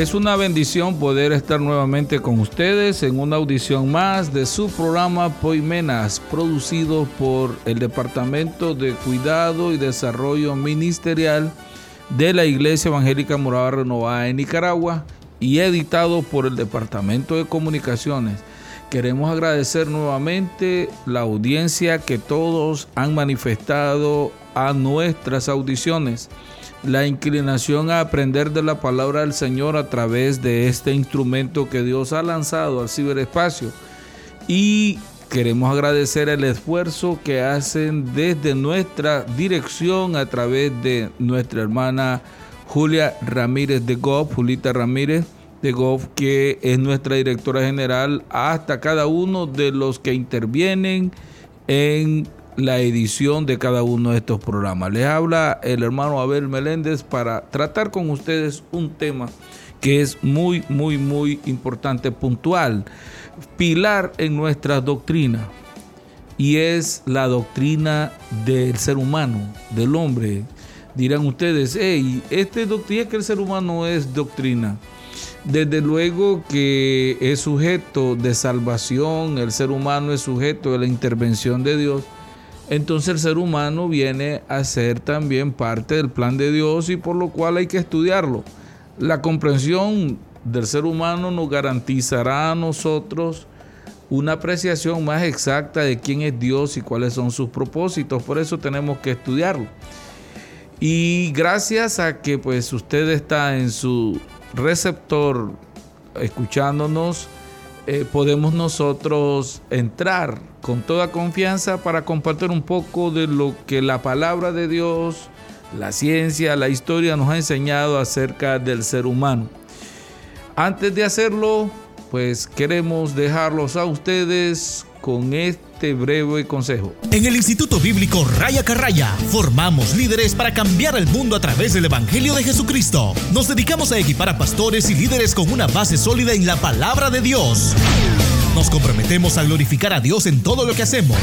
Es una bendición poder estar nuevamente con ustedes en una audición más de su programa Poimenas, producido por el Departamento de Cuidado y Desarrollo Ministerial de la Iglesia Evangélica Morada Renovada en Nicaragua y editado por el Departamento de Comunicaciones. Queremos agradecer nuevamente la audiencia que todos han manifestado a nuestras audiciones la inclinación a aprender de la palabra del Señor a través de este instrumento que Dios ha lanzado al ciberespacio. Y queremos agradecer el esfuerzo que hacen desde nuestra dirección a través de nuestra hermana Julia Ramírez de Goff, Julita Ramírez de Goff, que es nuestra directora general, hasta cada uno de los que intervienen en la edición de cada uno de estos programas. Les habla el hermano Abel Meléndez para tratar con ustedes un tema que es muy, muy, muy importante, puntual, pilar en nuestra doctrina, y es la doctrina del ser humano, del hombre. Dirán ustedes, hey, este doctrina que el ser humano es doctrina. Desde luego que es sujeto de salvación, el ser humano es sujeto de la intervención de Dios entonces el ser humano viene a ser también parte del plan de Dios y por lo cual hay que estudiarlo. La comprensión del ser humano nos garantizará a nosotros una apreciación más exacta de quién es Dios y cuáles son sus propósitos. Por eso tenemos que estudiarlo. Y gracias a que pues usted está en su receptor escuchándonos, eh, podemos nosotros entrar con toda confianza para compartir un poco de lo que la palabra de Dios, la ciencia, la historia nos ha enseñado acerca del ser humano. Antes de hacerlo, pues queremos dejarlos a ustedes con este breve consejo. En el Instituto Bíblico Raya Carraya formamos líderes para cambiar el mundo a través del Evangelio de Jesucristo. Nos dedicamos a equipar a pastores y líderes con una base sólida en la palabra de Dios. Nos comprometemos a glorificar a Dios en todo lo que hacemos,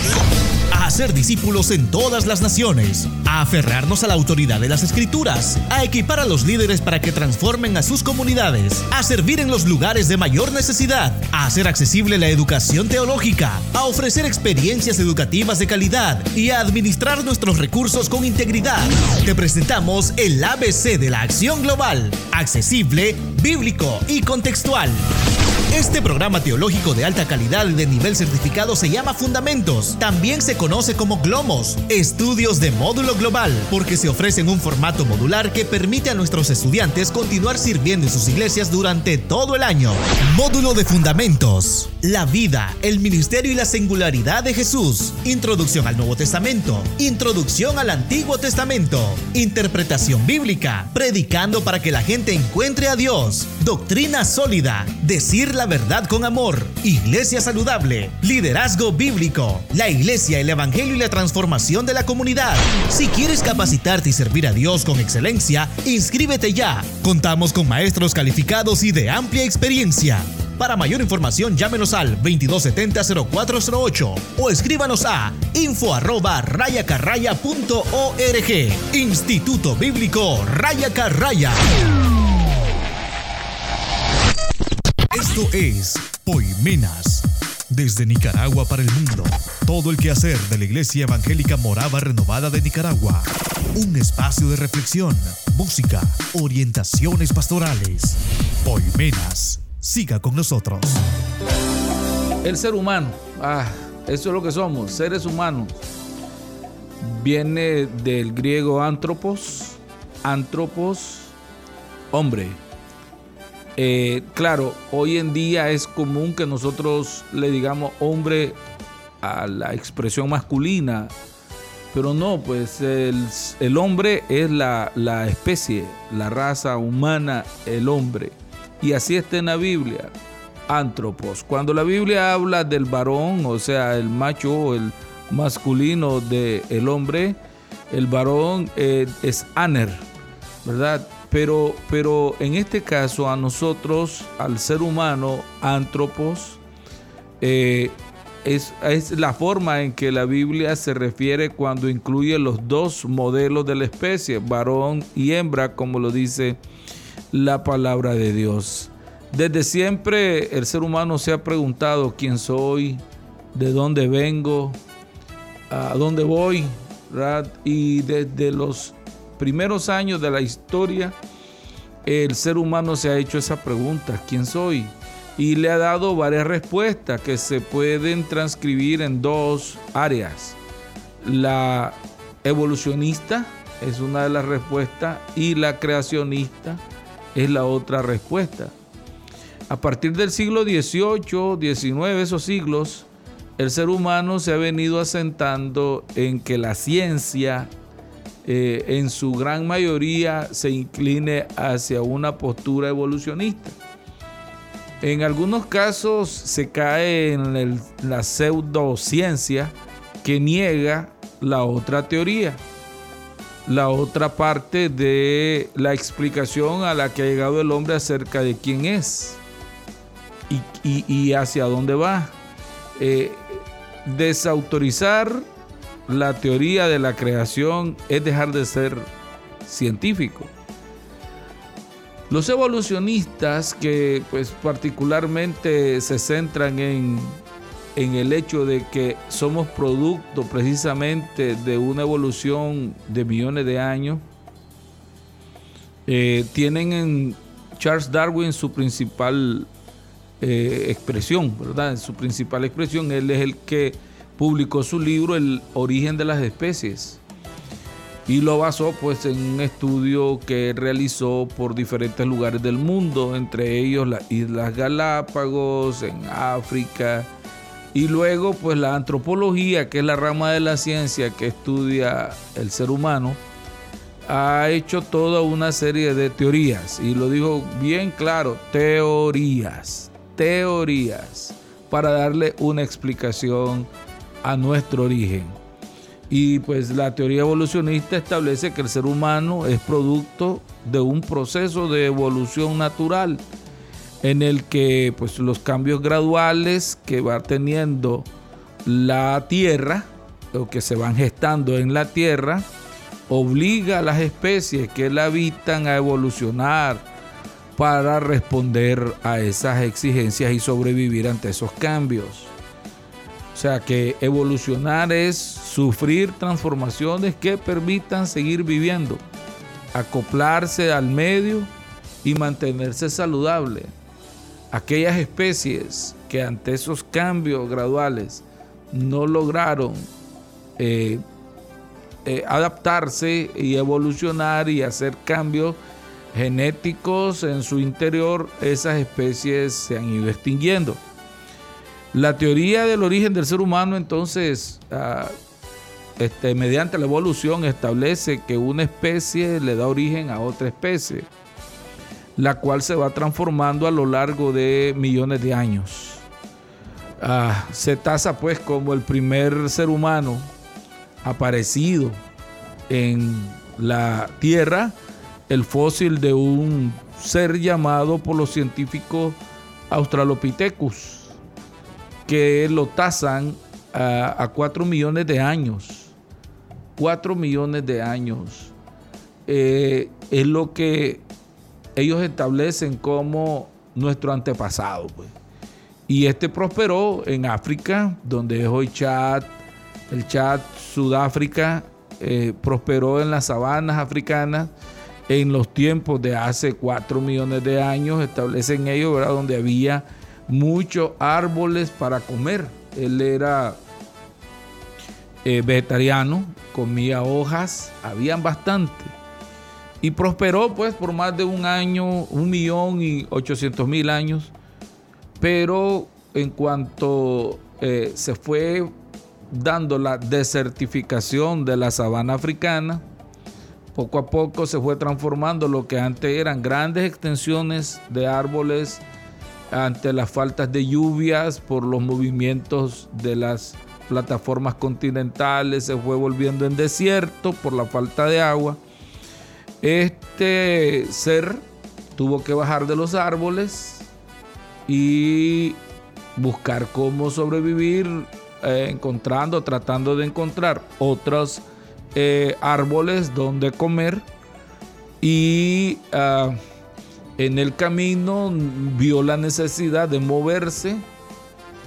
a hacer discípulos en todas las naciones, a aferrarnos a la autoridad de las escrituras, a equipar a los líderes para que transformen a sus comunidades, a servir en los lugares de mayor necesidad, a hacer accesible la educación teológica, a ofrecer experiencias educativas de calidad y a administrar nuestros recursos con integridad. Te presentamos el ABC de la acción global, accesible, bíblico y contextual. Este programa teológico de alta calidad y de nivel certificado se llama Fundamentos. También se conoce como Glomos, estudios de módulo global, porque se ofrece en un formato modular que permite a nuestros estudiantes continuar sirviendo en sus iglesias durante todo el año. Módulo de Fundamentos. La vida, el ministerio y la singularidad de Jesús. Introducción al Nuevo Testamento. Introducción al Antiguo Testamento. Interpretación bíblica. Predicando para que la gente encuentre a Dios. Doctrina sólida. Decir la verdad con amor, iglesia saludable, liderazgo bíblico, la iglesia, el evangelio y la transformación de la comunidad. Si quieres capacitarte y servir a Dios con excelencia, inscríbete ya. Contamos con maestros calificados y de amplia experiencia. Para mayor información, llámenos al 2270-0408 o escríbanos a info arroba rayacarraya.org. Instituto Bíblico Raya Carraya. Esto es Poimenas. Desde Nicaragua para el mundo. Todo el quehacer de la Iglesia Evangélica Morava Renovada de Nicaragua. Un espacio de reflexión, música, orientaciones pastorales. Poimenas. Siga con nosotros. El ser humano. Ah, eso es lo que somos, seres humanos. Viene del griego antropos. Antropos, hombre eh, claro, hoy en día es común que nosotros le digamos hombre a la expresión masculina Pero no, pues el, hombre es la, especie, la raza humana, el hombre. Y así está en la Biblia, antropos. Cuando la Biblia habla del varón, o sea, el macho, el masculino del el hombre, el varón eh, es aner, ¿verdad? Pero, pero en este caso a nosotros, al ser humano, antropos, eh, es, la forma en que la Biblia se refiere cuando incluye los dos modelos de la especie, varón y hembra, como lo dice la palabra de Dios. Desde siempre el ser humano se ha preguntado quién soy, de dónde vengo, a dónde voy, y desde los primeros años de la historia, el ser humano se ha hecho esa pregunta, ¿quién soy? Y le ha dado varias respuestas que se pueden transcribir en dos áreas. La evolucionista es una de las respuestas y la creacionista es la otra respuesta. A partir del siglo XVIII, XIX, esos siglos, el ser humano se ha venido asentando en que la ciencia eh, en su gran mayoría se incline hacia una postura evolucionista. En algunos casos se cae en la pseudociencia que niega la otra teoría, la otra parte de la explicación a la que ha llegado el hombre acerca de quién es y, hacia dónde va. Eh, desautorizar la teoría de la creación es dejar de ser científico. Los evolucionistas que pues particularmente se centran en, en el hecho de que somos producto precisamente de una evolución de millones de años, eh, tienen en Charles Darwin su principal eh, expresión, ¿verdad? Su principal expresión, él es el que publicó su libro El origen de las especies y lo basó pues en un estudio que realizó por diferentes lugares del mundo, entre ellos las Islas Galápagos, en África, y luego pues la antropología, que es la rama de la ciencia que estudia el ser humano, ha hecho toda una serie de teorías, y lo dijo bien claro, teorías teorías para darle una explicación a nuestro origen. Y pues la teoría evolucionista establece que el ser humano es producto de un proceso de evolución natural en el que pues los cambios graduales que va teniendo la Tierra o que se van gestando en la Tierra obliga a las especies que la habitan a evolucionar para responder a esas exigencias y sobrevivir ante esos cambios. O sea que evolucionar es sufrir transformaciones que permitan seguir viviendo, acoplarse al medio y mantenerse saludable. Aquellas especies que ante esos cambios graduales no lograron eh, eh, adaptarse y evolucionar y hacer cambios genéticos en su interior, esas especies se han ido extinguiendo. La teoría del origen del ser humano entonces, ah, este, mediante la evolución, establece que una especie le da origen a otra especie, la cual se va transformando a lo largo de millones de años. Ah, se tasa pues como el primer ser humano aparecido en la Tierra, el fósil de un ser llamado por los científicos Australopithecus, que lo tasan a, 4 millones de años. 4 millones de años. Eh, es lo que ellos establecen como nuestro antepasado. Pues. Y este prosperó en África, donde es hoy Chad, el Chad, Sudáfrica, eh, prosperó en las sabanas africanas en los tiempos de hace 4 millones de años, establecen ellos, ¿verdad? Donde había muchos árboles para comer. Él era eh, vegetariano, comía hojas, habían bastante. Y prosperó pues por más de un año, un millón y ochocientos mil años. Pero en cuanto eh, se fue dando la desertificación de la sabana africana. Poco a poco se fue transformando lo que antes eran grandes extensiones de árboles ante las faltas de lluvias por los movimientos de las plataformas continentales, se fue volviendo en desierto por la falta de agua. Este ser tuvo que bajar de los árboles y buscar cómo sobrevivir, eh, encontrando, tratando de encontrar otros eh, árboles donde comer y ah, en el camino vio la necesidad de moverse.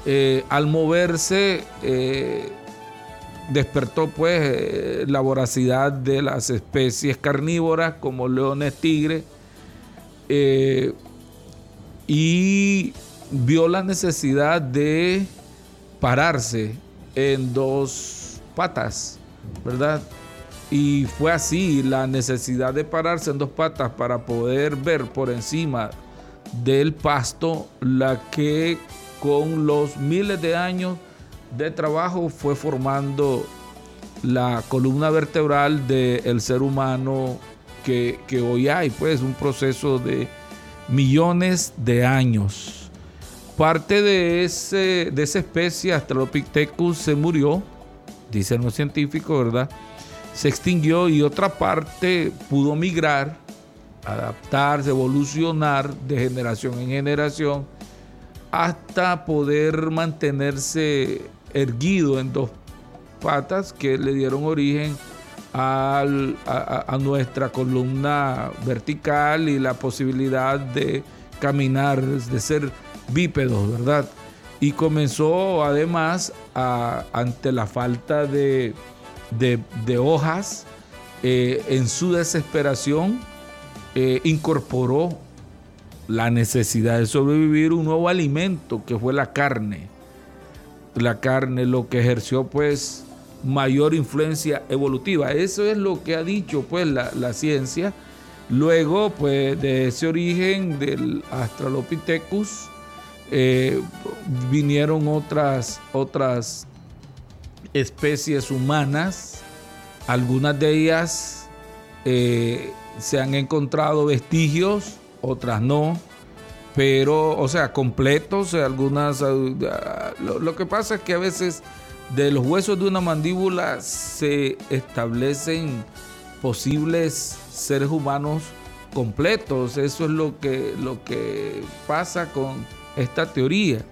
Eh, al moverse despertó pues la voracidad de las especies carnívoras como leones, tigres y vio la necesidad de pararse en dos patas, ¿verdad? Y fue así la necesidad de pararse en dos patas para poder ver por encima del pasto la que con los miles de años de trabajo fue formando la columna vertebral del ser humano que, hoy hay, pues un proceso de millones de años parte de, ese, de esa especie, Australopithecus, se murió, dicen los científicos, ¿verdad? Se extinguió y otra parte pudo migrar, adaptarse, evolucionar de generación en generación, hasta poder mantenerse erguido en dos patas que le dieron origen a, nuestra columna vertical y la posibilidad de caminar, de ser bípedos, ¿verdad? Y comenzó además ante la falta de, hojas, eh, en su desesperación, eh, incorporó la necesidad de sobrevivir un nuevo alimento que fue la carne. La carne, lo que ejerció pues mayor influencia evolutiva. Eso es lo que ha dicho pues la, la ciencia. Luego pues de ese origen del Australopithecus, eh, vinieron otras, otras especies humanas, algunas de ellas eh, se han encontrado vestigios, otras no, pero, o sea, completos, algunas, ah, lo, lo que pasa es que a veces de los huesos de una mandíbula se establecen posibles seres humanos completos. Eso es lo que, lo que pasa con esta teoría.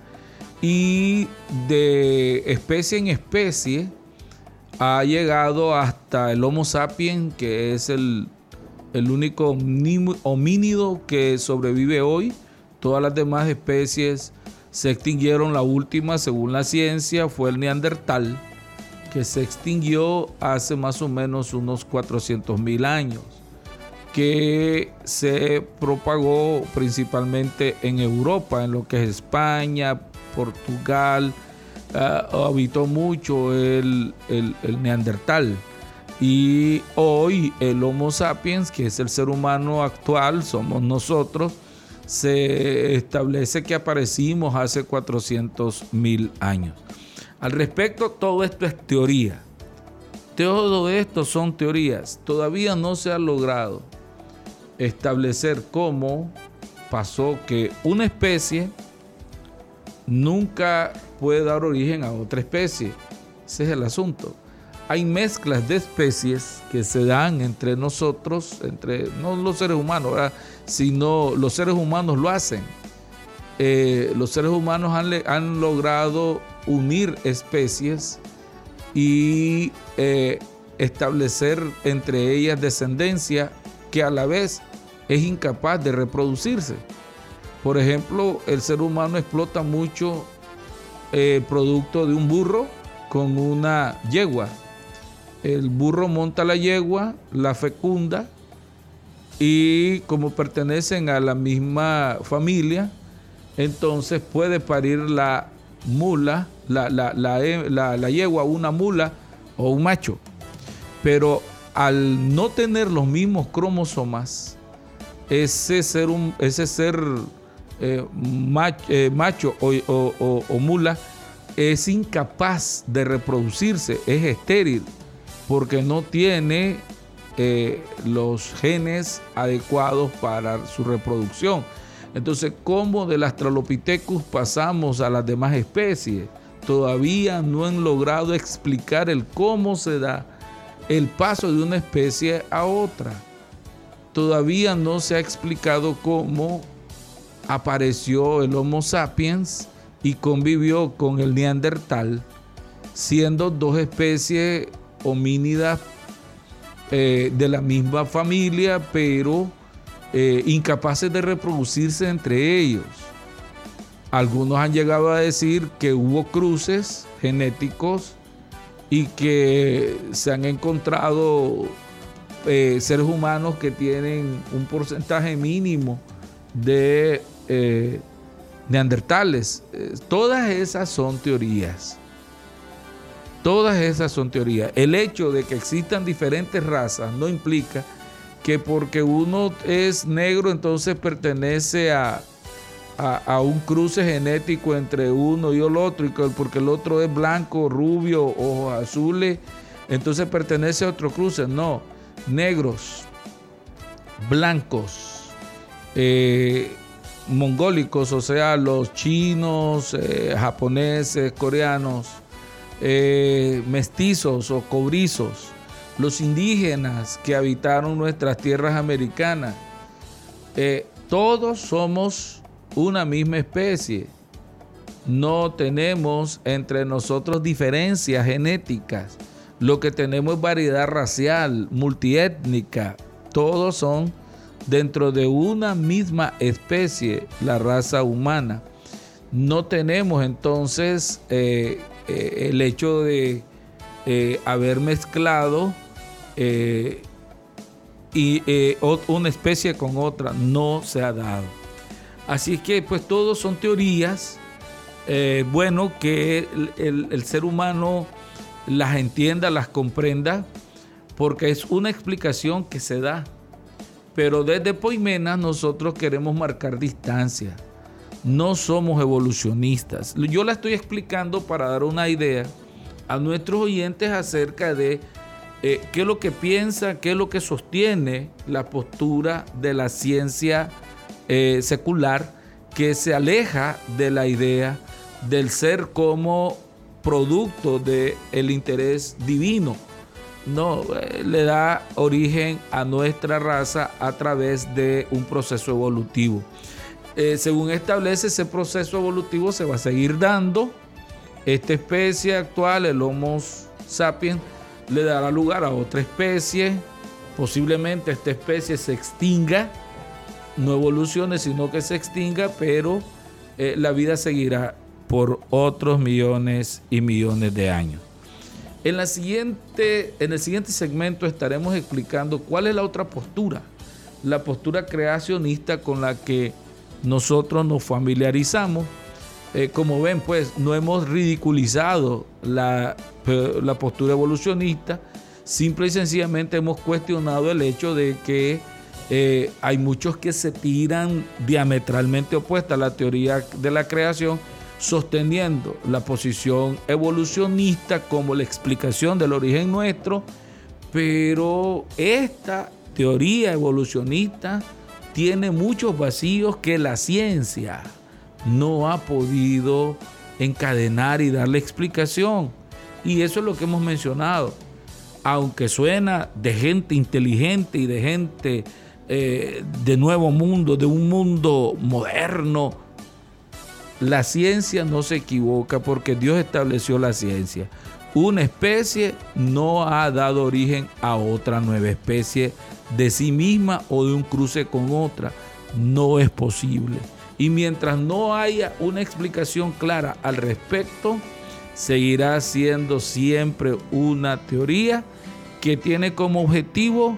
Y de especie en especie ha llegado hasta el Homo sapiens, que es el, el único homínido que sobrevive hoy. Todas las demás especies se extinguieron. La última, según la ciencia, fue el neandertal, que se extinguió hace más o menos unos 400 mil años que se propagó principalmente en Europa, en lo que es España, Portugal, habitó mucho el, neandertal. Y hoy el Homo sapiens, que es el ser humano actual, somos nosotros, se establece que aparecimos hace 400 mil años. Al respecto, todo esto es teoría. Todo esto son teorías. Todavía no se ha logrado establecer cómo pasó que una especie nunca puede dar origen a otra especie. Ese es el asunto. Hay mezclas de especies que se dan entre nosotros, entre no los seres humanos, sino los seres humanos lo hacen. Eh, los seres humanos han, logrado unir especies y eh, establecer entre ellas descendencia que a la vez es incapaz de reproducirse. Por ejemplo, el ser humano explota mucho el eh, producto de un burro con una yegua. El burro monta la yegua, la fecunda y como pertenecen a la misma familia, entonces puede parir la mula, la, la, la yegua, una mula o un macho. Pero al no tener los mismos cromosomas, ese ser, un, ese ser eh, eh, macho, o, mula es incapaz de reproducirse, es estéril, porque no tiene eh, los genes adecuados para su reproducción. Entonces, ¿cómo del Australopithecus pasamos a las demás especies? Todavía no han logrado explicar el cómo se da el paso de una especie a otra. Todavía no se ha explicado cómo apareció el Homo sapiens y convivió con el Neandertal, siendo dos especies homínidas eh, de la misma familia, pero eh, incapaces de reproducirse entre ellos. Algunos han llegado a decir que hubo cruces genéticos y que se han encontrado eh, seres humanos que tienen un porcentaje mínimo de eh, neandertales. todas esas son teorías. Todas esas son teorías. El hecho de que existan diferentes razas no implica que porque uno es negro entonces pertenece a, a, un cruce genético entre uno y el otro, y porque el otro es blanco, rubio, ojos azules, entonces pertenece a otro cruce. No, negros, blancos, eh, mongólicos, o sea, los chinos, eh, japoneses, coreanos, eh, mestizos o cobrizos, los indígenas que habitaron nuestras tierras americanas, eh, todos somos una misma especie. No tenemos entre nosotros diferencias genéticas. Lo que tenemos es variedad racial, multiétnica. Todos son dentro de una misma especie, la raza humana. No tenemos entonces eh, eh, el hecho de haber mezclado eh, y eh, una especie con otra no se ha dado. Así que pues todos son teorías, eh, bueno, que el, ser humano las entienda, las comprenda, porque es una explicación que se da. Pero desde Poimena nosotros queremos marcar distancia. No somos evolucionistas. Yo la estoy explicando para dar una idea a nuestros oyentes acerca de eh, qué es lo que piensa, qué es lo que sostiene la postura de la ciencia eh, secular que se aleja de la idea del ser como producto del interés divino. No, eh, le da origen a nuestra raza a través de un proceso evolutivo. según establece ese proceso evolutivo se va a seguir dando. Esta especie actual, el Homo sapiens, le dará lugar a otra especie. Posiblemente esta especie se extinga, no evolucione, sino que se extinga, pero eh, la vida seguirá por otros millones y millones de años. En, la siguiente, en el siguiente segmento estaremos explicando cuál es la otra postura, la postura creacionista con la que nosotros nos familiarizamos. Eh, como ven, pues no hemos ridiculizado la, la, postura evolucionista, simple y sencillamente hemos cuestionado el hecho de que eh, hay muchos que se tiran diametralmente opuesta a la teoría de la creación, sosteniendo la posición evolucionista como la explicación del origen nuestro, pero esta teoría evolucionista tiene muchos vacíos que la ciencia no ha podido encadenar y darle explicación. Y eso es lo que hemos mencionado. Aunque suena de gente inteligente y de gente eh, de nuevo mundo, de un mundo moderno, la ciencia no se equivoca porque Dios estableció la ciencia. Una especie no ha dado origen a otra nueva especie de sí misma o de un cruce con otra. No es posible. Y mientras no haya una explicación clara al respecto, seguirá siendo siempre una teoría que tiene como objetivo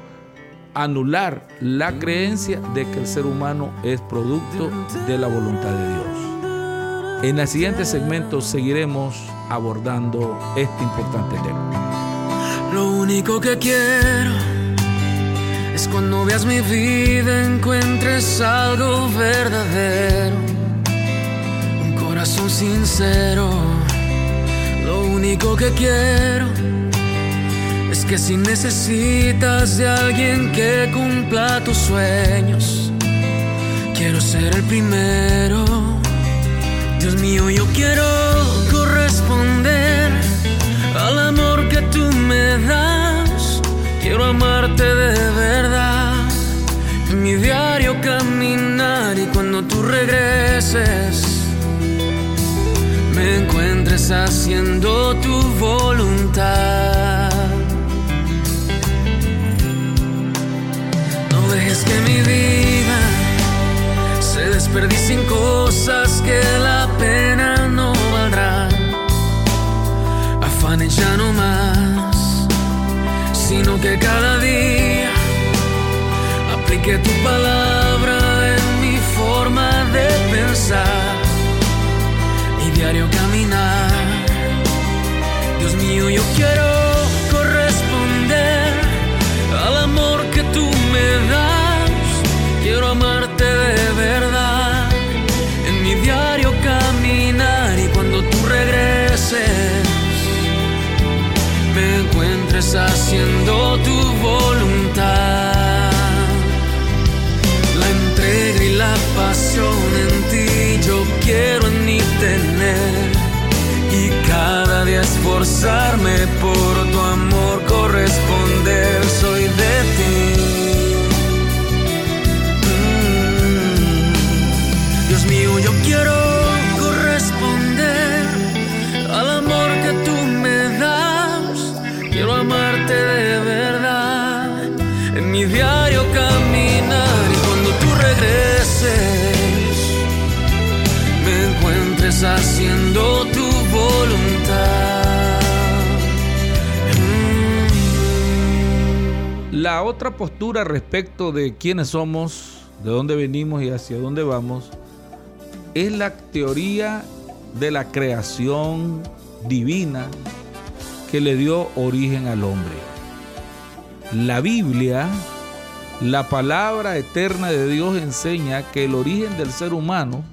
anular la creencia de que el ser humano es producto de la voluntad de Dios. En el siguiente segmento seguiremos abordando este importante tema. Lo único que quiero es cuando veas mi vida encuentres algo verdadero, un corazón sincero Lo único que quiero es que si necesitas de alguien que cumpla tus sueños, quiero ser el primero. Dios mío, yo quiero corresponder al amor que tú me das. Quiero amarte de verdad. En mi diario caminar y cuando tú regreses me encuentres haciendo tu voluntad. No dejes que mi vida se desperdicie en cosas que la pena no valdrá. Afanes ya no más, sino que cada día aplique tu palabra en mi forma de pensar y diario caminar. Dios mío, yo quiero encuentres haciendo tu voluntad. Respecto de quiénes somos, de dónde venimos y hacia dónde vamos, es la teoría de la creación divina que le dio origen al hombre. La Biblia, la palabra eterna de Dios enseña que el origen del ser humano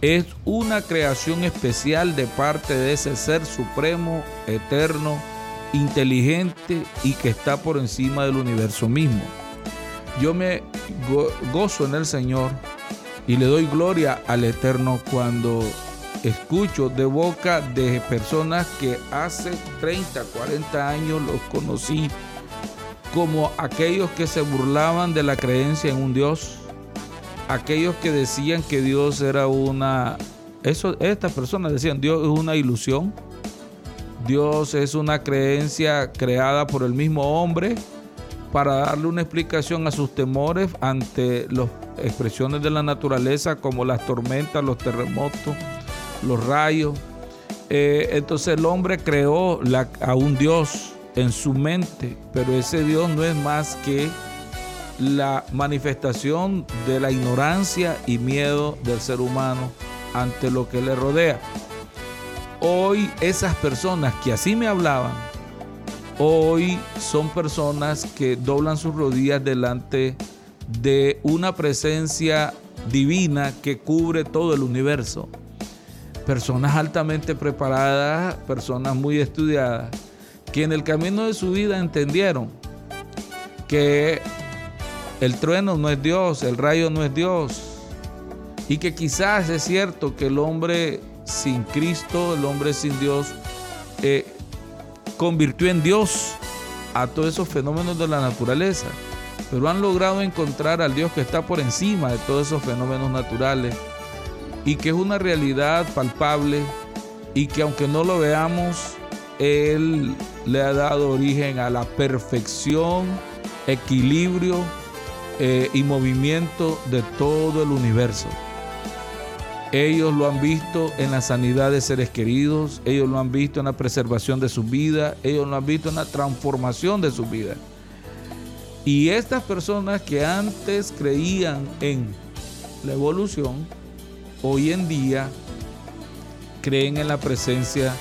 es una creación especial de parte de ese ser supremo, eterno, inteligente y que está por encima del universo mismo. Yo me go- gozo en el Señor y le doy gloria al Eterno cuando escucho de boca de personas que hace 30, 40 años los conocí como aquellos que se burlaban de la creencia en un Dios, aquellos que decían que Dios era una... Estas personas decían, Dios es una ilusión, Dios es una creencia creada por el mismo hombre para darle una explicación a sus temores ante las expresiones de la naturaleza como las tormentas, los terremotos, los rayos. Eh, entonces el hombre creó a un Dios en su mente, pero ese Dios no es más que la manifestación de la ignorancia y miedo del ser humano ante lo que le rodea. Hoy esas personas que así me hablaban, hoy son personas que doblan sus rodillas delante de una presencia divina que cubre todo el universo. Personas altamente preparadas, personas muy estudiadas, que en el camino de su vida entendieron que el trueno no es Dios, el rayo no es Dios, y que quizás es cierto que el hombre sin Cristo, el hombre sin Dios, eh, convirtió en Dios a todos esos fenómenos de la naturaleza, pero han logrado encontrar al Dios que está por encima de todos esos fenómenos naturales y que es una realidad palpable y que aunque no lo veamos, Él le ha dado origen a la perfección, equilibrio eh, y movimiento de todo el universo. Ellos lo han visto en la sanidad de seres queridos, ellos lo han visto en la preservación de su vida, ellos lo han visto en la transformación de su vida. Y estas personas que antes creían en la evolución, hoy en día creen en la presencia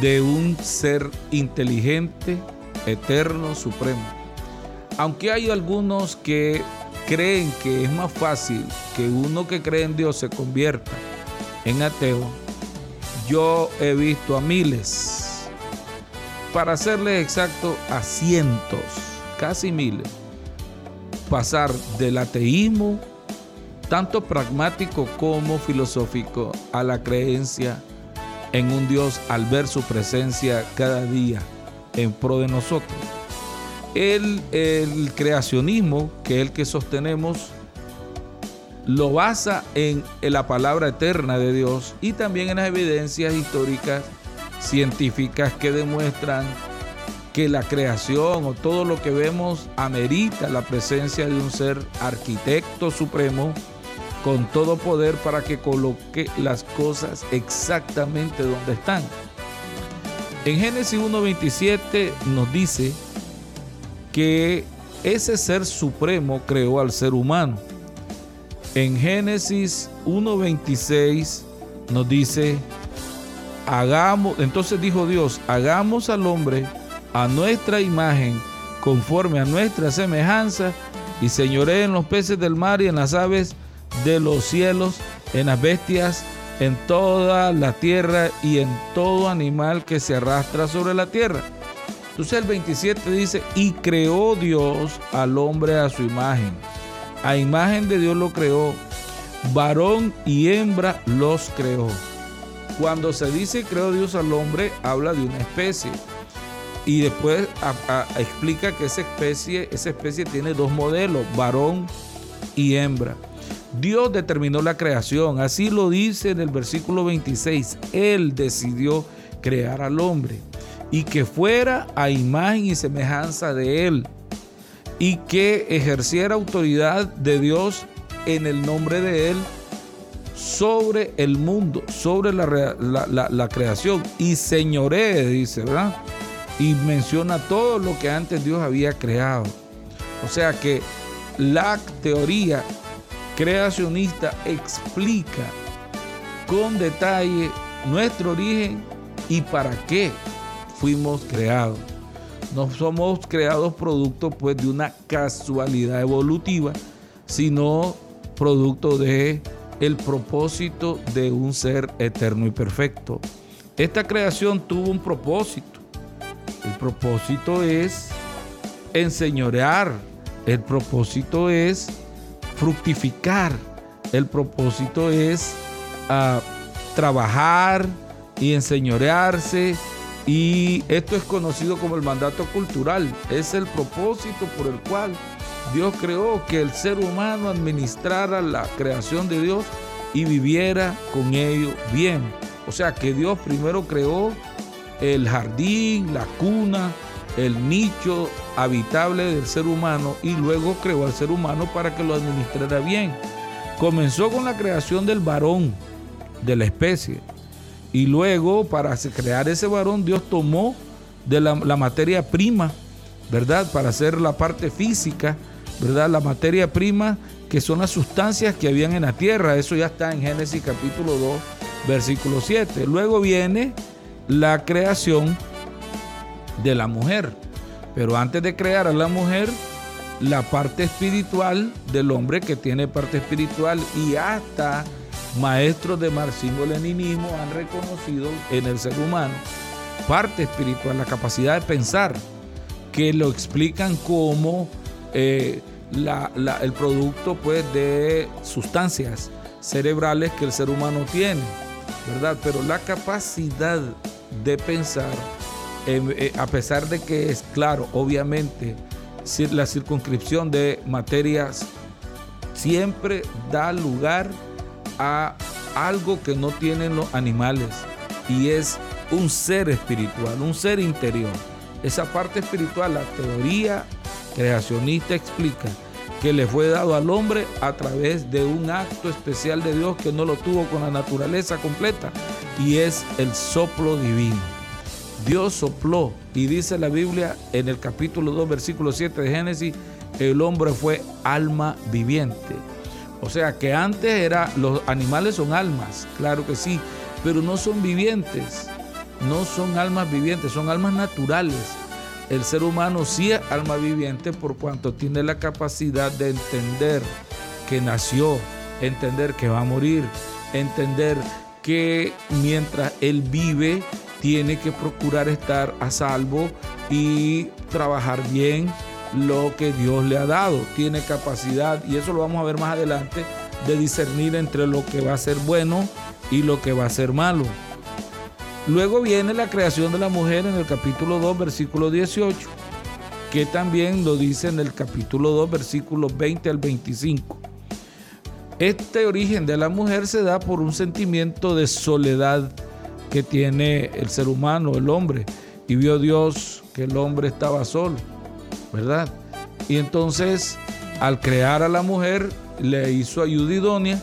de un ser inteligente, eterno, supremo. Aunque hay algunos que creen que es más fácil que uno que cree en Dios se convierta en ateo, yo he visto a miles, para serles exacto, a cientos, casi miles, pasar del ateísmo, tanto pragmático como filosófico, a la creencia en un Dios al ver su presencia cada día en pro de nosotros. El, creacionismo, que es el que sostenemos, lo basa en, la palabra eterna de Dios y también en las evidencias históricas científicas que demuestran que la creación o todo lo que vemos amerita la presencia de un ser arquitecto supremo con todo poder para que coloque las cosas exactamente donde están. En Génesis 1.27 nos dice que ese ser supremo creó al ser humano en Génesis 1.26 nos dice, hagamos, entonces dijo Dios, hagamos al hombre a nuestra imagen, conforme a nuestra semejanza, y señoré en los peces del mar y en las aves de los cielos, en las bestias, en toda la tierra y en todo animal que se arrastra sobre la tierra. Entonces el 27 dice, y creó Dios al hombre a su imagen a imagen de Dios lo creó, varón y hembra los creó. Cuando se dice creó Dios al hombre, habla de una especie. Y después explica que esa especie, esa especie tiene dos modelos, varón y hembra. Dios determinó la creación, así lo dice en el versículo 26. Él decidió crear al hombre y que fuera a imagen y semejanza de él y que ejerciera autoridad de Dios en el nombre de Él sobre el mundo, sobre la, creación. Y señoré, dice, ¿verdad? Y menciona todo lo que antes Dios había creado. O sea que la teoría creacionista explica con detalle nuestro origen y para qué fuimos creados. No somos creados producto pues de una casualidad evolutiva, sino producto de el propósito de un ser eterno y perfecto. Esta creación tuvo un propósito. El propósito es enseñorear. El propósito es fructificar. El propósito es ah, trabajar y enseñorearse y esto es conocido como el mandato cultural. Es el propósito por el cual Dios creó que el ser humano administrara la creación de Dios y viviera con ello bien. O sea que Dios primero creó el jardín, la cuna, el nicho habitable del ser humano y luego creó al ser humano para que lo administrara bien. Comenzó con la creación del varón de la especie y luego, para crear ese varón, Dios tomó de la, materia prima, ¿verdad? Para hacer la parte física, ¿verdad? La materia prima, que son las sustancias que habían en la tierra. Eso ya está en Génesis capítulo 2, versículo 7. Luego viene la creación de la mujer. Pero antes de crear a la mujer, la parte espiritual del hombre que tiene parte espiritual y hasta maestros de marxismo-leninismo han reconocido en el ser humano parte espiritual, la capacidad de pensar, que lo explican como eh, el producto pues, de sustancias cerebrales que el ser humano tiene, ¿verdad? Pero la capacidad de pensar, eh, a pesar de que es claro, obviamente, la circunscripción de materias siempre da lugar a algo que no tienen los animales y es un ser espiritual, un ser interior. Esa parte espiritual, la teoría creacionista explica que le fue dado al hombre a través de un acto especial de Dios que no lo tuvo con la naturaleza completa y es el soplo divino. Dios sopló y dice la Biblia en el capítulo 2 versículo 7 de Génesis, el hombre fue alma viviente. O sea que antes era, los animales son almas, claro que sí, pero no son vivientes, no son almas vivientes, son almas naturales. El ser humano sí es alma viviente por cuanto tiene la capacidad de entender que nació, entender que va a morir, entender que mientras él vive tiene que procurar estar a salvo y trabajar bien lo que Dios le ha dado. Tiene capacidad, y eso lo vamos a ver más adelante, de discernir entre lo que va a ser bueno y lo que va a ser malo. Luego viene la creación de la mujer en el capítulo 2, versículo 18, que también lo dice en el capítulo 2, versículos 20 al 25. Este origen de la mujer se da por un sentimiento de soledad que tiene el ser humano, el hombre, y vio Dios que el hombre estaba solo, ¿verdad? Y entonces, al crear a la mujer, le hizo ayuda idónea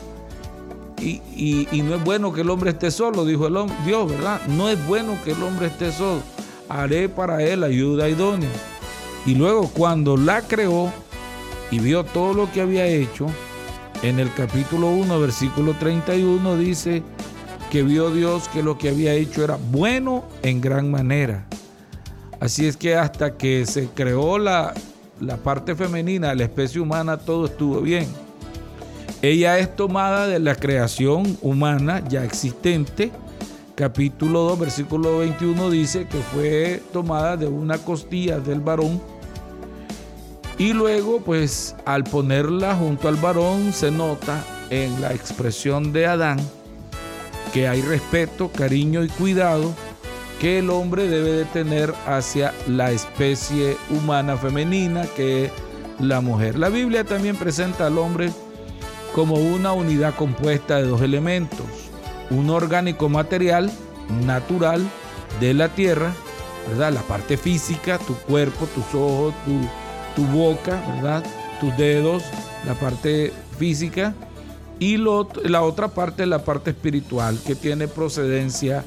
y, no es bueno que el hombre esté solo, dijo el hombre, Dios, ¿verdad? No es bueno que el hombre esté solo. Haré para él ayuda idónea. Y luego cuando la creó y vio todo lo que había hecho, en el capítulo 1, versículo 31 dice que vio Dios que lo que había hecho era bueno en gran manera. Así es que hasta que se creó la, la parte femenina, la especie humana, todo estuvo bien. Ella es tomada de la creación humana ya existente. Capítulo 2, versículo 21 dice que fue tomada de una costilla del varón. Y luego, pues al ponerla junto al varón, se nota en la expresión de Adán que hay respeto, cariño y cuidado que el hombre debe de tener hacia la especie humana femenina que es la mujer. La Biblia también presenta al hombre como una unidad compuesta de dos elementos, un orgánico material natural de la tierra, ¿verdad? La parte física, tu cuerpo, tus ojos, tu, boca, ¿verdad? Tus dedos, la parte física y la otra parte, la parte espiritual, que tiene procedencia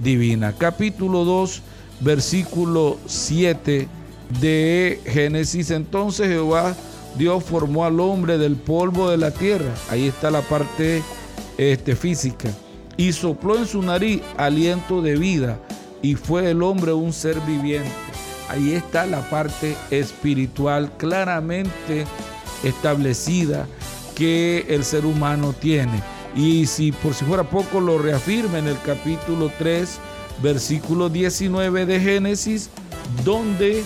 divina. Capítulo 2, versículo 7 de Génesis. Entonces Jehová Dios formó al hombre del polvo de la tierra. Ahí está la parte este, física. Y sopló en su nariz aliento de vida. Y fue el hombre un ser viviente. Ahí está la parte espiritual claramente establecida que el ser humano tiene. Y si por si fuera poco lo reafirma en el capítulo 3, versículo 19 de Génesis, donde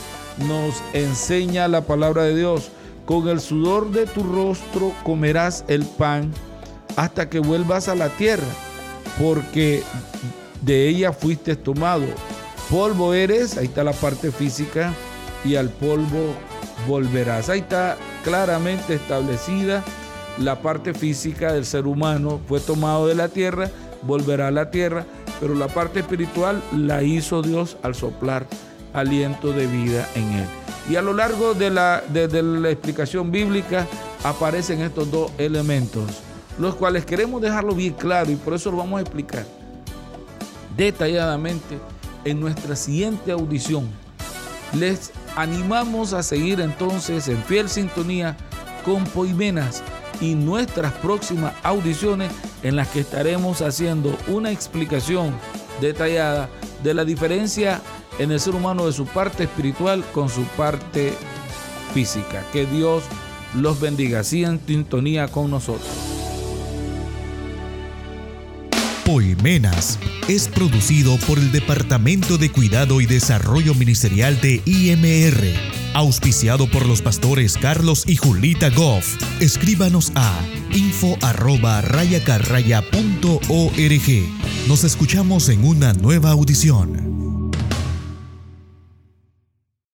nos enseña la palabra de Dios con el sudor de tu rostro comerás el pan hasta que vuelvas a la tierra, porque de ella fuiste tomado. Polvo eres, ahí está la parte física, y al polvo volverás. Ahí está claramente establecida la parte física del ser humano, fue tomado de la tierra, volverá a la tierra, pero la parte espiritual la hizo Dios al soplar aliento de vida en él. Y a lo largo de la, de, la explicación bíblica aparecen estos dos elementos, los cuales queremos dejarlo bien claro y por eso lo vamos a explicar detalladamente en nuestra siguiente audición. Les animamos a seguir entonces en fiel sintonía con Poimenas y nuestras próximas audiciones en las que estaremos haciendo una explicación detallada de la diferencia en el ser humano de su parte espiritual con su parte física. Que Dios los bendiga. Así en sintonía con nosotros. Poimenas es producido por el Departamento de Cuidado y Desarrollo Ministerial de IMR, auspiciado por los pastores Carlos y Julita Goff. Escríbanos a info Nos escuchamos en una nueva audición.